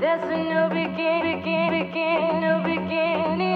there's a new begin, begin, begin, new beginning.